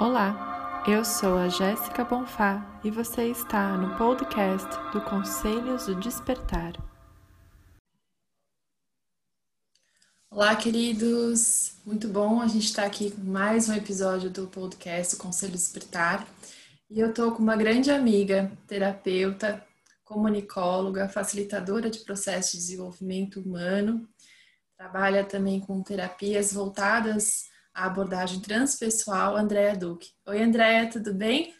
Olá, eu sou a Jéssica Bonfá e você está no podcast do Conselhos do Despertar. Olá, queridos! Muito bom a gente estar aqui com mais um episódio do podcast Conselho Despertar. E eu estou com uma grande amiga, terapeuta, comunicóloga, facilitadora de processo de desenvolvimento humano. Trabalha também com terapias voltadas a abordagem transpessoal, Andréa Duque. Oi, Andréa, tudo bem?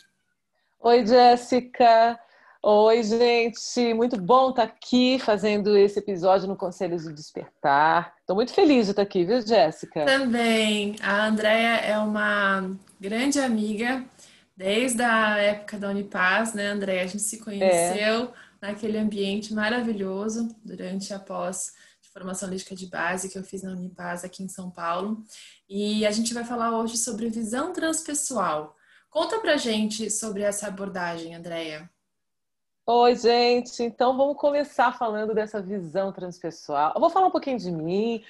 Oi, Jéssica. Oi, gente. Muito bom estar aqui fazendo esse episódio no Conselhos do Despertar. Estou muito feliz de estar aqui, viu, Jéssica? Também. A Andréa é uma grande amiga desde a época da Unipaz, né, Andréa? A gente se conheceu é. naquele ambiente maravilhoso durante a pós formação lística de base que eu fiz na Unipaz aqui em São Paulo. E a gente vai falar hoje sobre visão transpessoal. Conta pra gente sobre essa abordagem, Andréia. Oi, gente. Então vamos começar falando dessa visão transpessoal. Eu vou falar um pouquinho de mim.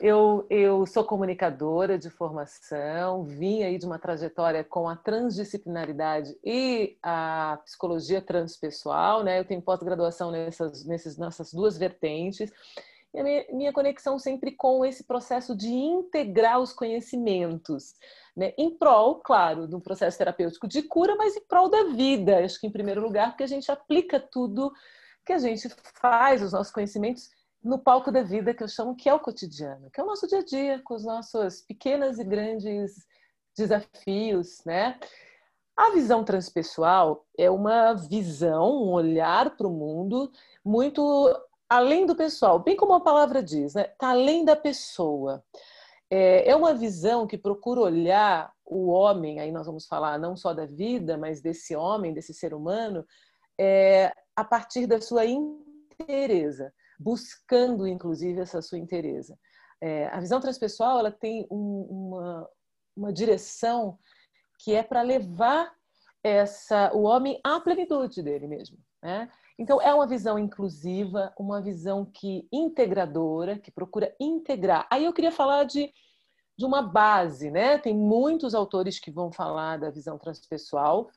Eu, eu sou comunicadora de formação, vim aí de uma trajetória com a transdisciplinaridade e a psicologia transpessoal, né? Eu tenho pós-graduação nessas, nessas, nessas duas vertentes minha, conexão sempre com esse processo de integrar os conhecimentos, né? em prol, claro, do processo terapêutico de cura, mas em prol da vida. Acho que, em primeiro lugar, porque a gente aplica tudo que a gente faz, os nossos conhecimentos, no palco da vida, que eu chamo que é o cotidiano, que é o nosso dia a dia, com os nossos pequenas e grandes desafios, né? A visão transpessoal é uma visão, um olhar para o mundo muito além do pessoal, bem como a palavra diz, né? Está além da pessoa. É, é uma visão que procura olhar o homem, aí nós vamos falar não só da vida, mas desse homem, desse ser humano, é, a partir da sua inteireza, buscando inclusive essa sua inteireza. É, a visão transpessoal ela tem um, uma, uma direção que é para levar essa, o homem à plenitude dele mesmo. Né? Então, é uma visão inclusiva, uma visão que integradora, que procura integrar. Aí eu queria falar de, de uma base, né? Tem muitos autores que vão falar da visão transpessoal,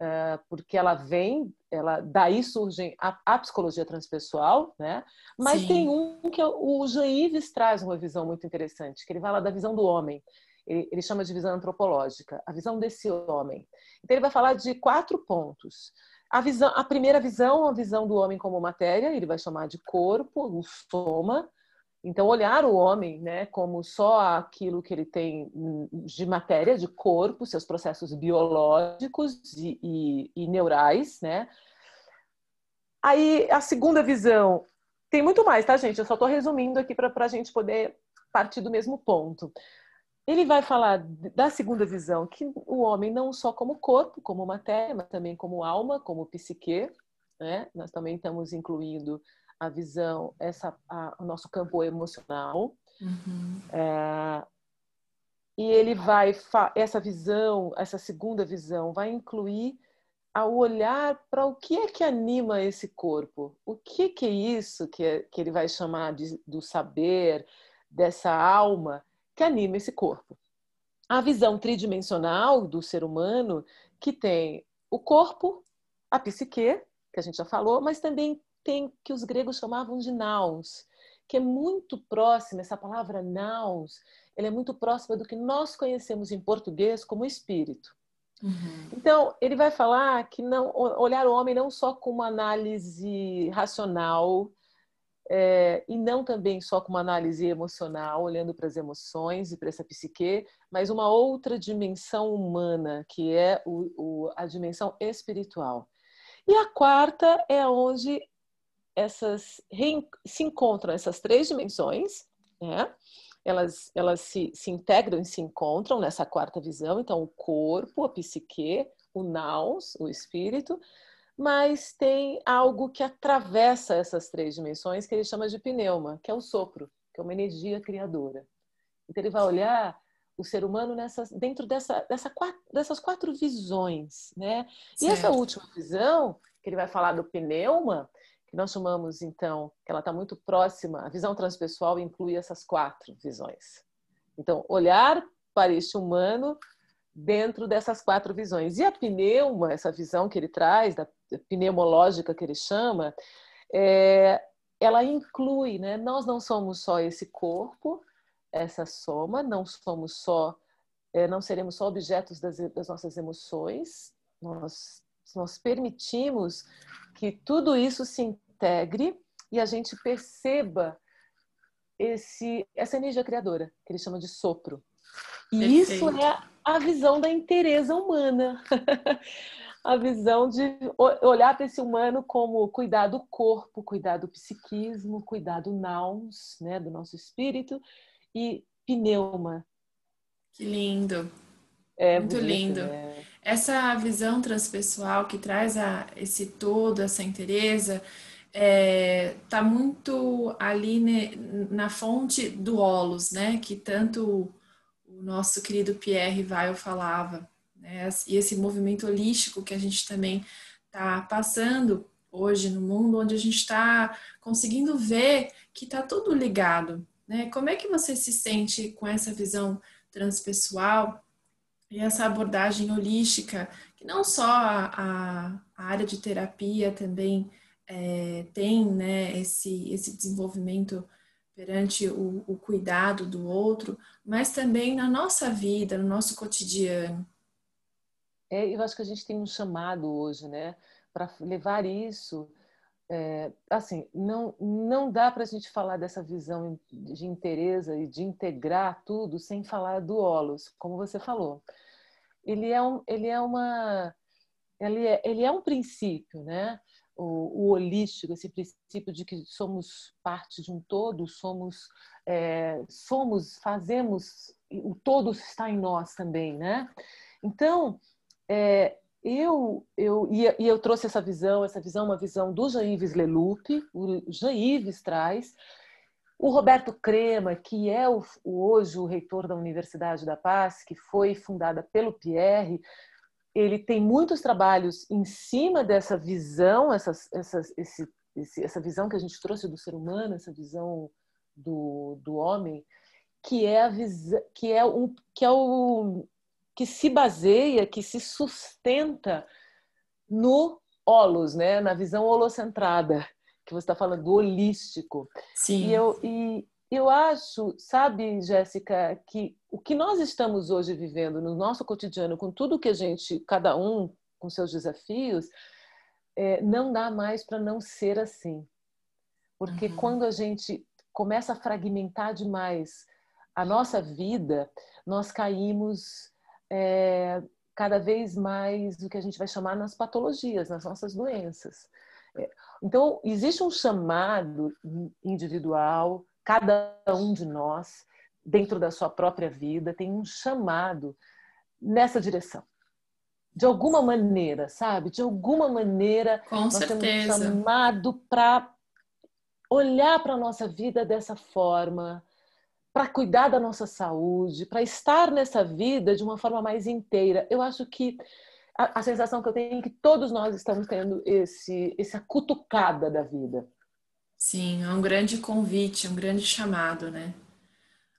uh, porque ela vem, ela daí surge a, a psicologia transpessoal, né? Mas Sim. tem um que é o Jean Yves traz uma visão muito interessante, que ele fala da visão do homem. Ele, ele chama de visão antropológica, a visão desse homem. Então, ele vai falar de quatro pontos. A, visão, a primeira visão, a visão do homem como matéria, ele vai chamar de corpo, o soma. Então, olhar o homem né, como só aquilo que ele tem de matéria, de corpo, seus processos biológicos e, e, e neurais. Né? Aí, a segunda visão, tem muito mais, tá, gente? Eu só estou resumindo aqui para a gente poder partir do mesmo ponto ele vai falar da segunda visão, que o homem não só como corpo, como matéria, mas também como alma, como psique. Né? Nós também estamos incluindo a visão, essa, a, o nosso campo emocional. Uhum. É, e ele vai, essa visão, essa segunda visão, vai incluir ao olhar para o que é que anima esse corpo. O que, que é isso que, é, que ele vai chamar de, do saber, dessa alma que anima esse corpo. A visão tridimensional do ser humano, que tem o corpo, a psique, que a gente já falou, mas também tem que os gregos chamavam de naus, que é muito próxima, essa palavra naus, ela é muito próxima do que nós conhecemos em português como espírito. Uhum. Então, ele vai falar que não olhar o homem não só com uma análise racional, é, e não também só com uma análise emocional, olhando para as emoções e para essa psique, mas uma outra dimensão humana, que é o, o, a dimensão espiritual. E a quarta é onde essas se encontram essas três dimensões, né? elas, elas se, se integram e se encontram nessa quarta visão. Então, o corpo, a psique, o naus, o espírito, mas tem algo que atravessa essas três dimensões que ele chama de pneuma, que é o sopro, que é uma energia criadora. Então ele vai olhar o ser humano nessas, dentro dessa, dessa quatro, dessas quatro visões, né? E essa última visão, que ele vai falar do pneuma, que nós chamamos então, que ela está muito próxima, a visão transpessoal inclui essas quatro visões. Então, olhar para este humano dentro dessas quatro visões. E a pneuma, essa visão que ele traz, da pneumológica que ele chama, é, ela inclui, né? Nós não somos só esse corpo, essa soma, não somos só, é, não seremos só objetos das, das nossas emoções. Nós, nós permitimos que tudo isso se integre e a gente perceba esse, essa energia criadora, que ele chama de sopro. E Perfeito. isso é a visão da inteireza humana. a visão de olhar para esse humano como cuidar do corpo, cuidar do psiquismo, cuidar do naus, né, do nosso espírito, e pneuma. Que lindo. É muito bonito, lindo. Né? Essa visão transpessoal que traz a, esse todo, essa inteireza, é, tá muito ali ne, na fonte do Olos, né? Que tanto nosso querido Pierre Weil falava, né? E esse movimento holístico que a gente também está passando hoje no mundo, onde a gente está conseguindo ver que está tudo ligado, né? Como é que você se sente com essa visão transpessoal e essa abordagem holística, que não só a, a, área de terapia também é, tem né, esse, esse desenvolvimento perante o, o cuidado do outro, mas também na nossa vida, no nosso cotidiano. É, eu acho que a gente tem um chamado hoje, né, para levar isso. É, assim, não, não dá para a gente falar dessa visão de interesse e de integrar tudo sem falar do Olos, como você falou. Ele é, um, ele é uma. Ele é, ele é um princípio, né? O, o, holístico, esse princípio de que somos parte de um todo, somos, é, somos, fazemos, o todo está em nós também, né? Então, é, eu, eu, e, e, eu trouxe essa visão, essa visão, uma visão do Jean-Yves Leloup, o Jean-Yves traz, o Roberto Crema, que é o, hoje o reitor da Universidade da Paz, que foi fundada pelo Pierre, ele tem muitos trabalhos em cima dessa visão, essas, essas, esse, esse, essa visão que a gente trouxe do ser humano, essa visão do, do homem, que é a visão, que é um, que é o que se baseia, que se sustenta no holos, né, na visão holocentrada, que você está falando do holístico. Sim. E eu, e, eu acho, sabe, Jéssica, que o que nós estamos hoje vivendo no nosso cotidiano, com tudo que a gente, cada um com seus desafios, é, não dá mais para não ser assim. Porque uhum. quando a gente começa a fragmentar demais a nossa vida, nós caímos é, cada vez mais no que a gente vai chamar nas patologias, nas nossas doenças. É, então, existe um chamado individual, cada um de nós, dentro da sua própria vida, tem um chamado nessa direção. De alguma maneira, sabe? De alguma maneira, Com nós certeza. temos um chamado para olhar para a nossa vida dessa forma, para cuidar da nossa saúde, para estar nessa vida de uma forma mais inteira. Eu acho que a, a sensação que eu tenho é que todos nós estamos tendo esse, essa cutucada da vida. Sim, é um grande convite, um grande chamado, né?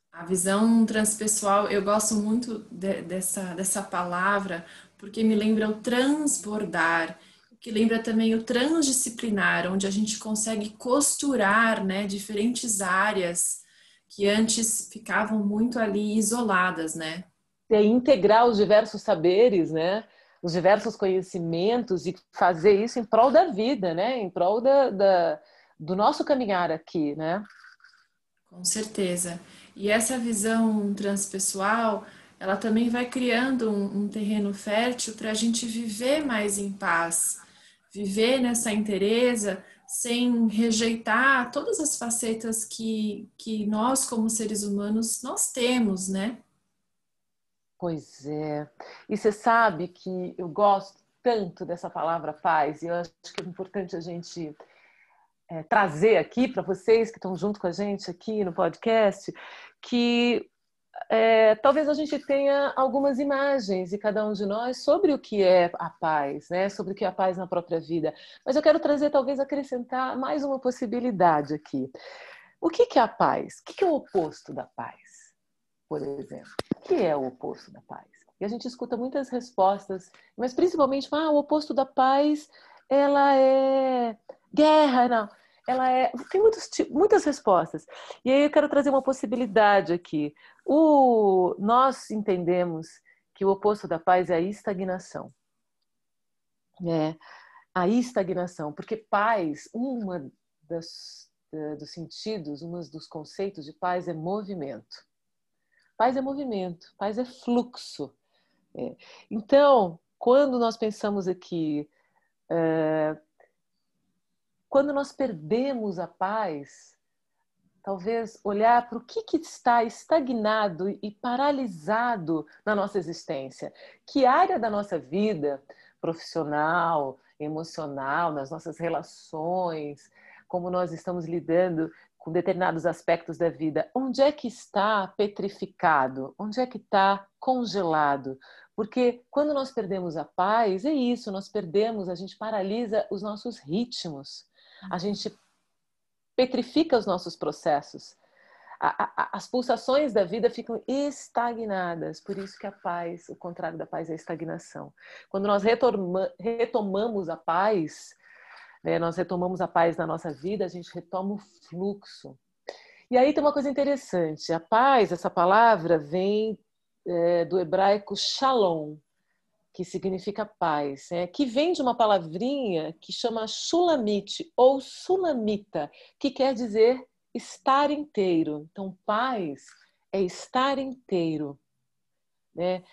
A visão transpessoal, eu gosto muito de, dessa, dessa palavra, porque me lembra o transbordar, que lembra também o transdisciplinar, onde a gente consegue costurar né, diferentes áreas que antes ficavam muito ali isoladas, né? É integrar os diversos saberes, né? Os diversos conhecimentos e fazer isso em prol da vida, né? Em prol da, da do nosso caminhar aqui, né? Com certeza. E essa visão transpessoal, ela também vai criando um, um terreno fértil para a gente viver mais em paz, viver nessa inteireza sem rejeitar todas as facetas que, que nós, como seres humanos, nós temos, né? Pois é. E você sabe que eu gosto tanto dessa palavra paz, e eu acho que é importante a gente é, trazer aqui para vocês que estão junto com a gente aqui no podcast, que é, talvez a gente tenha algumas imagens e cada um de nós sobre o que é a paz, né? Sobre o que é a paz na própria vida. Mas eu quero trazer, talvez, acrescentar mais uma possibilidade aqui. O que, que é a paz? O que, que é o oposto da paz? Por exemplo, o que é o oposto da paz? E a gente escuta muitas respostas, mas principalmente, ah, o oposto da paz, ela é guerra, não. Ela é. Tem muitos, muitas respostas. E aí eu quero trazer uma possibilidade aqui. O, nós entendemos que o oposto da paz é a estagnação. É, a estagnação, porque paz, uma das, dos sentidos, um dos conceitos de paz é movimento. Paz é movimento, paz é fluxo. É. Então, quando nós pensamos aqui, é, quando nós perdemos a paz, talvez olhar para o que, que está estagnado e paralisado na nossa existência. Que área da nossa vida, profissional, emocional, nas nossas relações, como nós estamos lidando com determinados aspectos da vida, onde é que está petrificado? Onde é que está congelado? Porque quando nós perdemos a paz, é isso, nós perdemos, a gente paralisa os nossos ritmos, a gente petrifica os nossos processos. A, a, as pulsações da vida ficam estagnadas, por isso que a paz, o contrário da paz é a estagnação. Quando nós retomamos a paz, né, nós retomamos a paz na nossa vida, a gente retoma o fluxo. E aí tem uma coisa interessante: a paz, essa palavra, vem é, do hebraico shalom, que significa paz, né? que vem de uma palavrinha que chama shulamite ou sulamita, que quer dizer estar inteiro. Então, paz é estar inteiro. Né?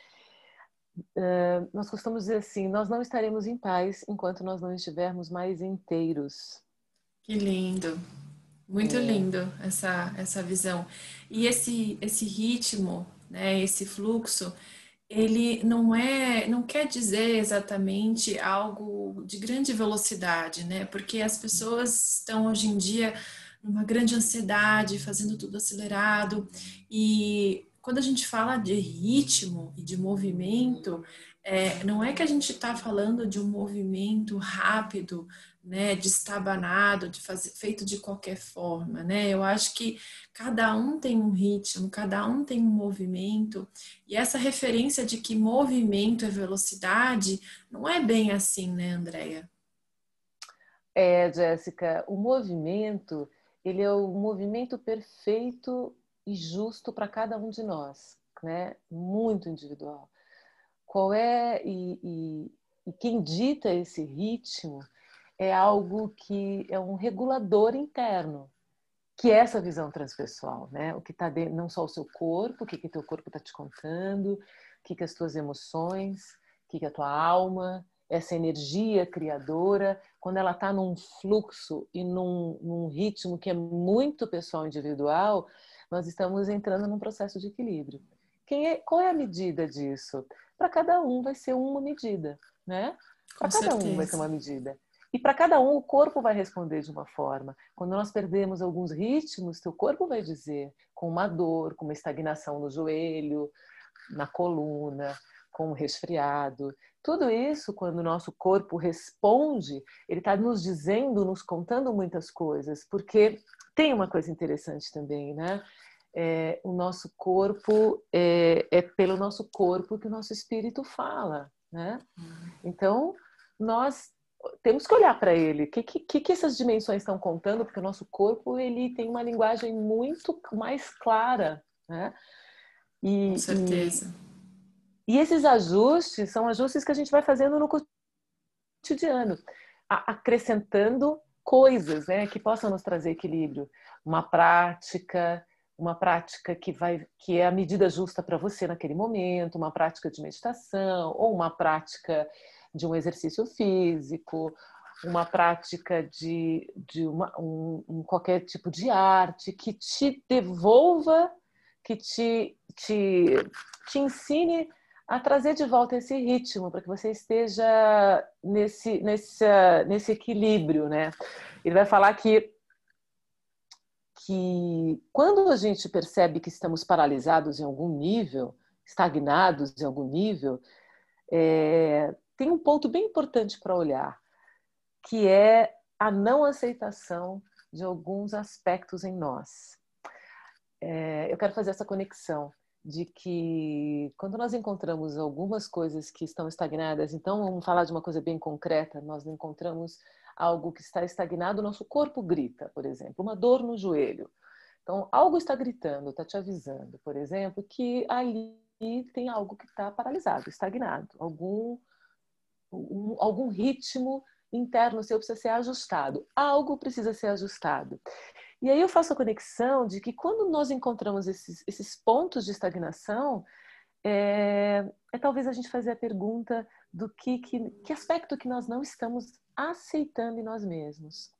Uh, nós costumamos dizer assim: nós não estaremos em paz enquanto nós não estivermos mais inteiros. Que lindo, muito é. lindo essa, essa visão. E esse, esse ritmo, né, esse fluxo, ele não é, não quer dizer exatamente algo de grande velocidade, né? Porque as pessoas estão hoje em dia numa grande ansiedade, fazendo tudo acelerado e quando a gente fala de ritmo e de movimento, é, não é que a gente está falando de um movimento rápido, né, destabanado, de fazer, feito de qualquer forma, né? Eu acho que cada um tem um ritmo, cada um tem um movimento, e essa referência de que movimento é velocidade não é bem assim, né, Andréia? É, Jéssica, o movimento, ele é o movimento perfeito e justo para cada um de nós, né? Muito individual. Qual é e, e, e quem dita esse ritmo é algo que é um regulador interno, que é essa visão transpessoal, né? O que está dentro, não só o seu corpo, o que que teu corpo está te contando, o que que as tuas emoções, o que que a tua alma, essa energia criadora, quando ela está num fluxo e num, num ritmo que é muito pessoal individual, nós estamos entrando num processo de equilíbrio. Quem é, qual é a medida disso? Para cada um vai ser uma medida, né? Para cada certeza. um vai ser uma medida. E para cada um o corpo vai responder de uma forma. Quando nós perdemos alguns ritmos, teu corpo vai dizer com uma dor, com uma estagnação no joelho, na coluna, com um resfriado. Tudo isso, quando o nosso corpo responde, ele está nos dizendo, nos contando muitas coisas, porque tem uma coisa interessante também, né? É, o nosso corpo é, é, pelo nosso corpo que o nosso espírito fala, né? Uhum. Então nós temos que olhar para ele. O que, que, que essas dimensões estão contando? Porque o nosso corpo ele tem uma linguagem muito mais clara, né? E, Com certeza. E, e esses ajustes são ajustes que a gente vai fazendo no cotidiano, acrescentando coisas né, que possam nos trazer equilíbrio. Uma prática, uma prática que vai que é a medida justa para você naquele momento, uma prática de meditação ou uma prática de um exercício físico, uma prática de, de uma, um, um qualquer tipo de arte que te devolva, que te, te, te ensine a trazer de volta esse ritmo, para que você esteja nesse, nesse, nesse equilíbrio, né? Ele vai falar que, que quando a gente percebe que estamos paralisados em algum nível, estagnados em algum nível, é, tem um ponto bem importante para olhar, que é a não aceitação de alguns aspectos em nós. É, eu quero fazer essa conexão de que quando nós encontramos algumas coisas que estão estagnadas, então vamos falar de uma coisa bem concreta, nós encontramos algo que está estagnado, nosso corpo grita, por exemplo, uma dor no joelho. Então, algo está gritando, está te avisando, por exemplo, que ali tem algo que está paralisado, estagnado, algum, um, algum ritmo interno seu precisa ser ajustado, algo precisa ser ajustado. E aí eu faço a conexão de que quando nós encontramos esses, esses pontos de estagnação, é, é, talvez a gente fazer a pergunta do que, que, que aspecto que nós não estamos aceitando em nós mesmos.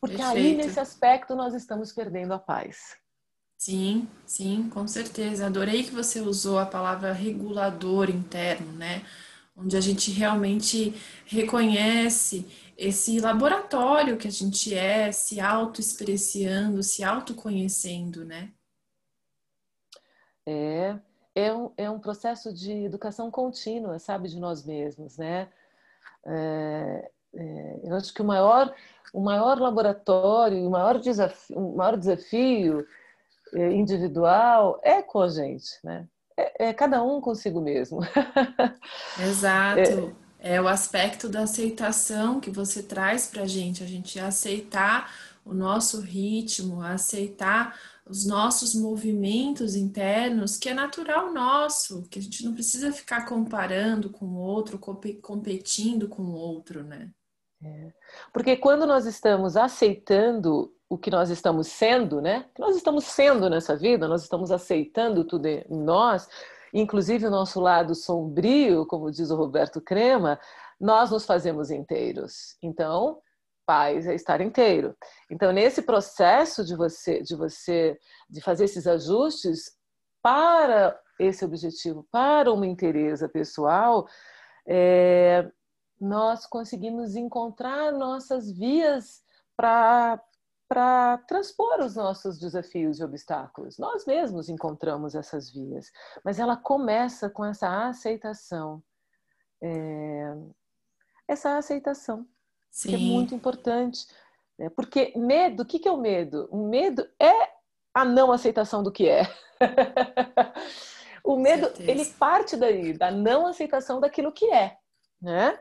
Porque Perfeito. aí, nesse aspecto, nós estamos perdendo a paz. Sim, sim, com certeza. Adorei que você usou a palavra regulador interno, né? Onde a gente realmente reconhece esse laboratório que a gente é, se auto-experienciando, se autoconhecendo, né? É, é um, é um processo de educação contínua, sabe, de nós mesmos, né? É, é, eu acho que o maior, o maior laboratório, o maior desafio, o maior desafio é, individual é com a gente, né? É, é cada um consigo mesmo. Exato. É, é o aspecto da aceitação que você traz para a gente, a gente aceitar o nosso ritmo, aceitar os nossos movimentos internos, que é natural nosso, que a gente não precisa ficar comparando com o outro, competindo com o outro, né? É. Porque quando nós estamos aceitando o que nós estamos sendo, né? Que nós estamos sendo nessa vida, nós estamos aceitando tudo em nós, inclusive o nosso lado sombrio, como diz o Roberto Crema, nós nos fazemos inteiros. Então, paz é estar inteiro. Então, nesse processo de você, de você, de fazer esses ajustes para esse objetivo, para uma inteireza pessoal, é, nós conseguimos encontrar nossas vias para para transpor os nossos desafios e obstáculos. Nós mesmos encontramos essas vias, mas ela começa com essa aceitação. É... Essa aceitação, Sim. que é muito importante. Né? Porque medo, o que, que é o medo? O medo é a não aceitação do que é. o medo, ele parte daí, da não aceitação daquilo que é, né?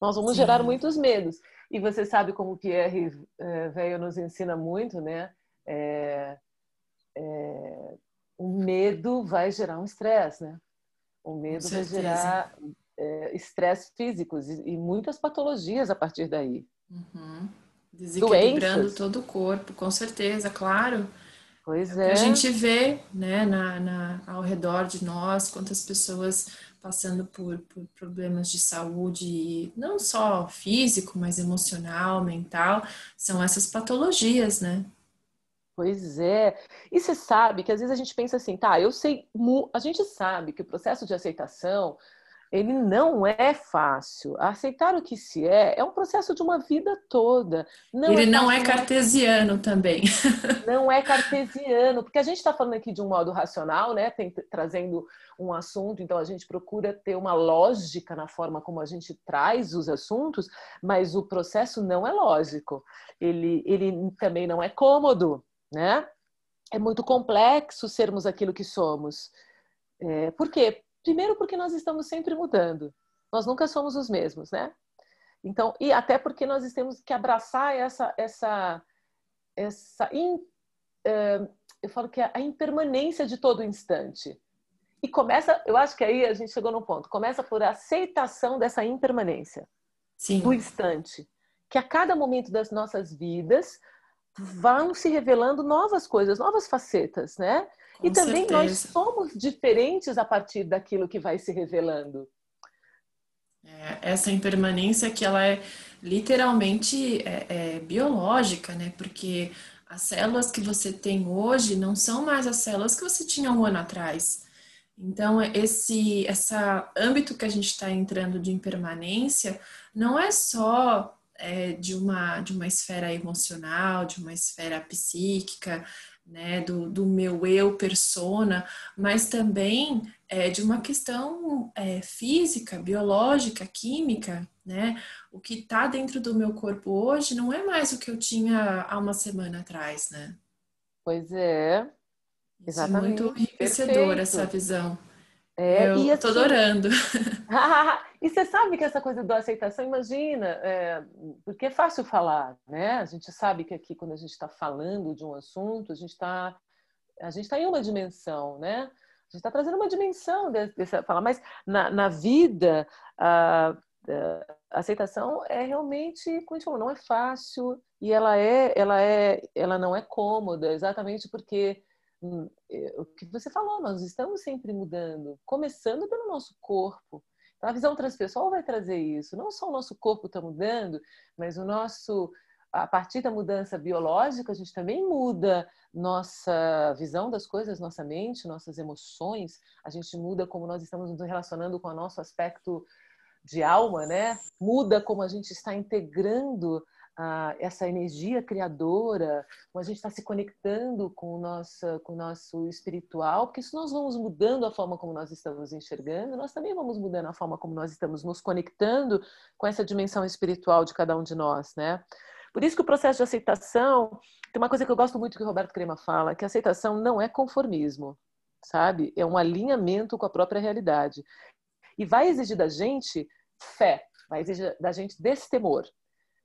Nós vamos Sim. gerar muitos medos. E você sabe como o Pierre é, veio nos ensina muito, né? É, é, o medo vai gerar um estresse, né? O medo vai gerar é, estresse físicos e, e, muitas patologias a partir daí. Uhum. Desequilibrando Doenças. todo o corpo, com certeza, claro. Pois é. A gente vê, né, na, na, ao redor de nós, quantas pessoas passando por, por problemas de saúde, não só físico, mas emocional, mental, são essas patologias, né? Pois é. E você sabe que às vezes a gente pensa assim, tá, eu sei, a gente sabe que o processo de aceitação ele não é fácil. Aceitar o que se é é um processo de uma vida toda. Não ele é não é cartesiano também. Não é cartesiano, porque a gente está falando aqui de um modo racional, né? Tem, trazendo um assunto, então a gente procura ter uma lógica na forma como a gente traz os assuntos, mas o processo não é lógico. Ele, ele também não é cômodo, né? É muito complexo sermos aquilo que somos. É, por quê? Primeiro porque nós estamos sempre mudando. Nós nunca somos os mesmos, né? Então, e até porque nós temos que abraçar essa essa essa in, uh, eu falo que é a impermanência de todo instante. E começa, eu acho que aí a gente chegou no ponto, começa por aceitação dessa impermanência Sim. do instante, que a cada momento das nossas vidas vão se revelando novas coisas, novas facetas, né? Com e também certeza. nós somos diferentes a partir daquilo que vai se revelando. É, essa impermanência que ela é literalmente é, é, biológica, né? Porque as células que você tem hoje não são mais as células que você tinha um ano atrás. Então, esse essa âmbito que a gente está entrando de impermanência não é só é, de, uma, de uma esfera emocional, de uma esfera psíquica, né, do, do meu eu persona, mas também é, de uma questão é, física, biológica, química, né? O que está dentro do meu corpo hoje não é mais o que eu tinha há uma semana atrás, né? Pois é. Exatamente. É muito enriquecedora essa visão. É, eu e assim, tô adorando. e você sabe que essa coisa da aceitação, imagina, é, porque é fácil falar, né? A gente sabe que aqui, quando a gente está falando de um assunto, a gente está a gente está em uma dimensão, né? A gente está trazendo uma dimensão dessa falar, mas na, na vida a, a, aceitação é realmente, como a gente falou, não é fácil e ela é, ela é, ela não é cômoda, exatamente porque o que você falou, nós estamos sempre mudando, começando pelo nosso corpo. Então, a visão transpessoal vai trazer isso. Não só o nosso corpo está mudando, mas o nosso, a partir da mudança biológica, a gente também muda nossa visão das coisas, nossa mente, nossas emoções. A gente muda como nós estamos nos relacionando com o nosso aspecto de alma, né? Muda como a gente está integrando ah, essa energia criadora, como a gente está se conectando com o, nosso, com o nosso espiritual, porque se nós vamos mudando a forma como nós estamos enxergando, nós também vamos mudando a forma como nós estamos nos conectando com essa dimensão espiritual de cada um de nós, né? Por isso que o processo de aceitação, tem uma coisa que eu gosto muito que o Roberto Crema fala, que aceitação não é conformismo, sabe? É um alinhamento com a própria realidade. E vai exigir da gente fé, vai exigir da gente destemor.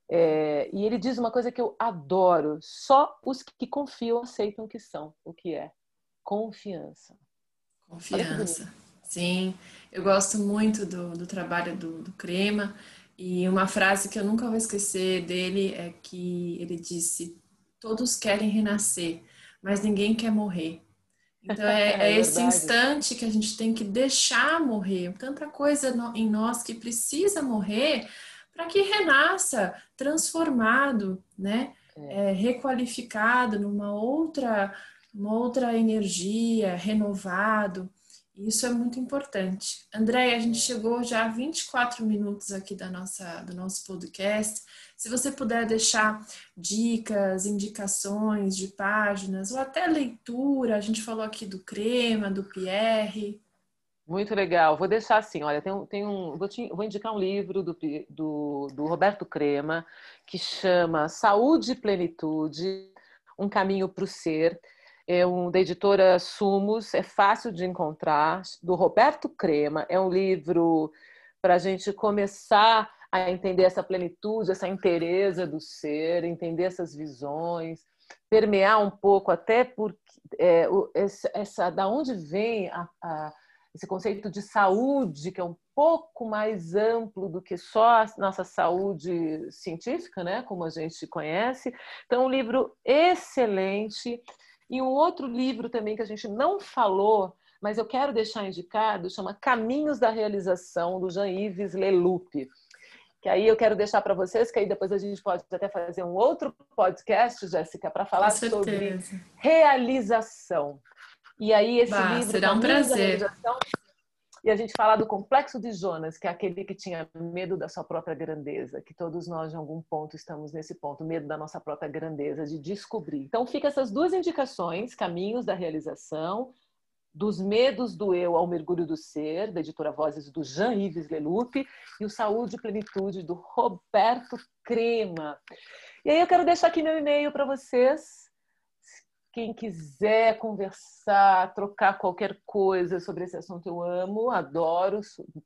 É, e ele diz uma coisa que eu adoro: só os que confiam aceitam o que são, o que é confiança. Confiança. Sim, eu gosto muito do, do trabalho do, do Crema e uma frase que eu nunca vou esquecer dele é que ele disse: Todos querem renascer, mas ninguém quer morrer. Então é, é, é esse instante que a gente tem que deixar morrer. Tanta coisa no, em nós que precisa morrer para que renasça transformado, né? É. É, requalificado numa outra, uma outra energia, renovado. Isso é muito importante. André, a gente chegou já a 24 minutos aqui da nossa, do nosso podcast. Se você puder deixar dicas, indicações de páginas ou até leitura, a gente falou aqui do Crema, do Pierre. Muito legal. Vou deixar assim, olha, tem, um, tem um, vou, te, vou indicar um livro do, do, do, Roberto Crema que chama Saúde e Plenitude, um caminho para o ser. É um da editora Sumos, é fácil de encontrar, do Roberto Crema. É um livro para a gente começar a entender essa plenitude, essa inteireza do ser, entender essas visões, permear um pouco até porque é, essa, essa, da onde vem a, a esse conceito de saúde, que é um pouco mais amplo do que só a nossa saúde científica, né, como a gente conhece. Então, um livro excelente. E um outro livro também que a gente não falou, mas eu quero deixar indicado, chama Caminhos da Realização, do Jean-Yves Leloup. Que aí eu quero deixar para vocês, que aí depois a gente pode até fazer um outro podcast, Jéssica, para falar sobre realização. E aí esse bah, livro será um prazer. E a gente fala do complexo de Jonas, que é aquele que tinha medo da sua própria grandeza, que todos nós em algum ponto estamos nesse ponto, medo da nossa própria grandeza, de descobrir. Então fica essas duas indicações, caminhos da realização, dos medos do eu ao mergulho do ser, da editora Vozes do Jean-Yves Leloup, e o Saúde e Plenitude do Roberto Crema. E aí eu quero deixar aqui meu e-mail para vocês, quem quiser conversar, trocar qualquer coisa sobre esse assunto, eu amo, adoro,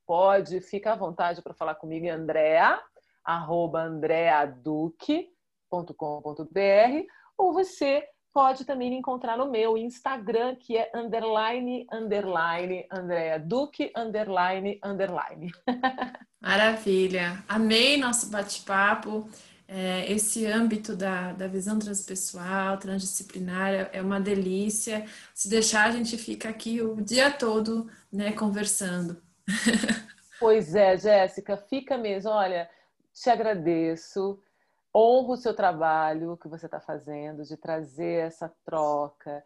pode, fica à vontade para falar comigo Andrea, arroba andreaduque.com.br, ou você pode também me encontrar no meu Instagram, que é underline, underline, Andrea Duque, underline, underline. Maravilha! Amei nosso bate-papo é, esse âmbito da, da visão transpessoal, transdisciplinar, é, é uma delícia. Se deixar, a gente fica aqui o dia todo né, conversando. Pois é, Jéssica, fica mesmo. Olha, te agradeço, honro o seu trabalho que você está fazendo, de trazer essa troca,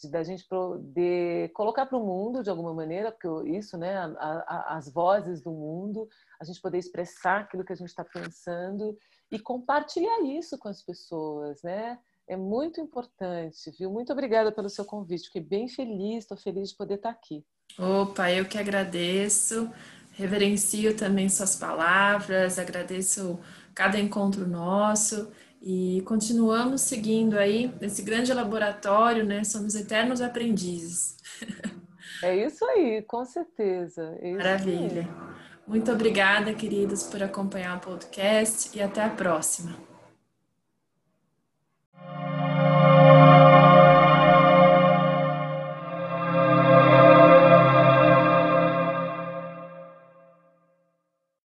de da gente poder colocar para o mundo de alguma maneira, porque isso, né, a, a, as vozes do mundo, a gente poder expressar aquilo que a gente está pensando e compartilhar isso com as pessoas, né? É muito importante, viu? Muito obrigada pelo seu convite. Fiquei bem feliz, estou feliz de poder estar aqui. Opa, eu que agradeço. Reverencio também suas palavras, agradeço cada encontro nosso E continuamos seguindo aí nesse grande laboratório, né? Somos eternos aprendizes. É isso aí, com certeza. É Maravilha. Aí. Muito obrigada, queridos, por acompanhar o podcast e até a próxima.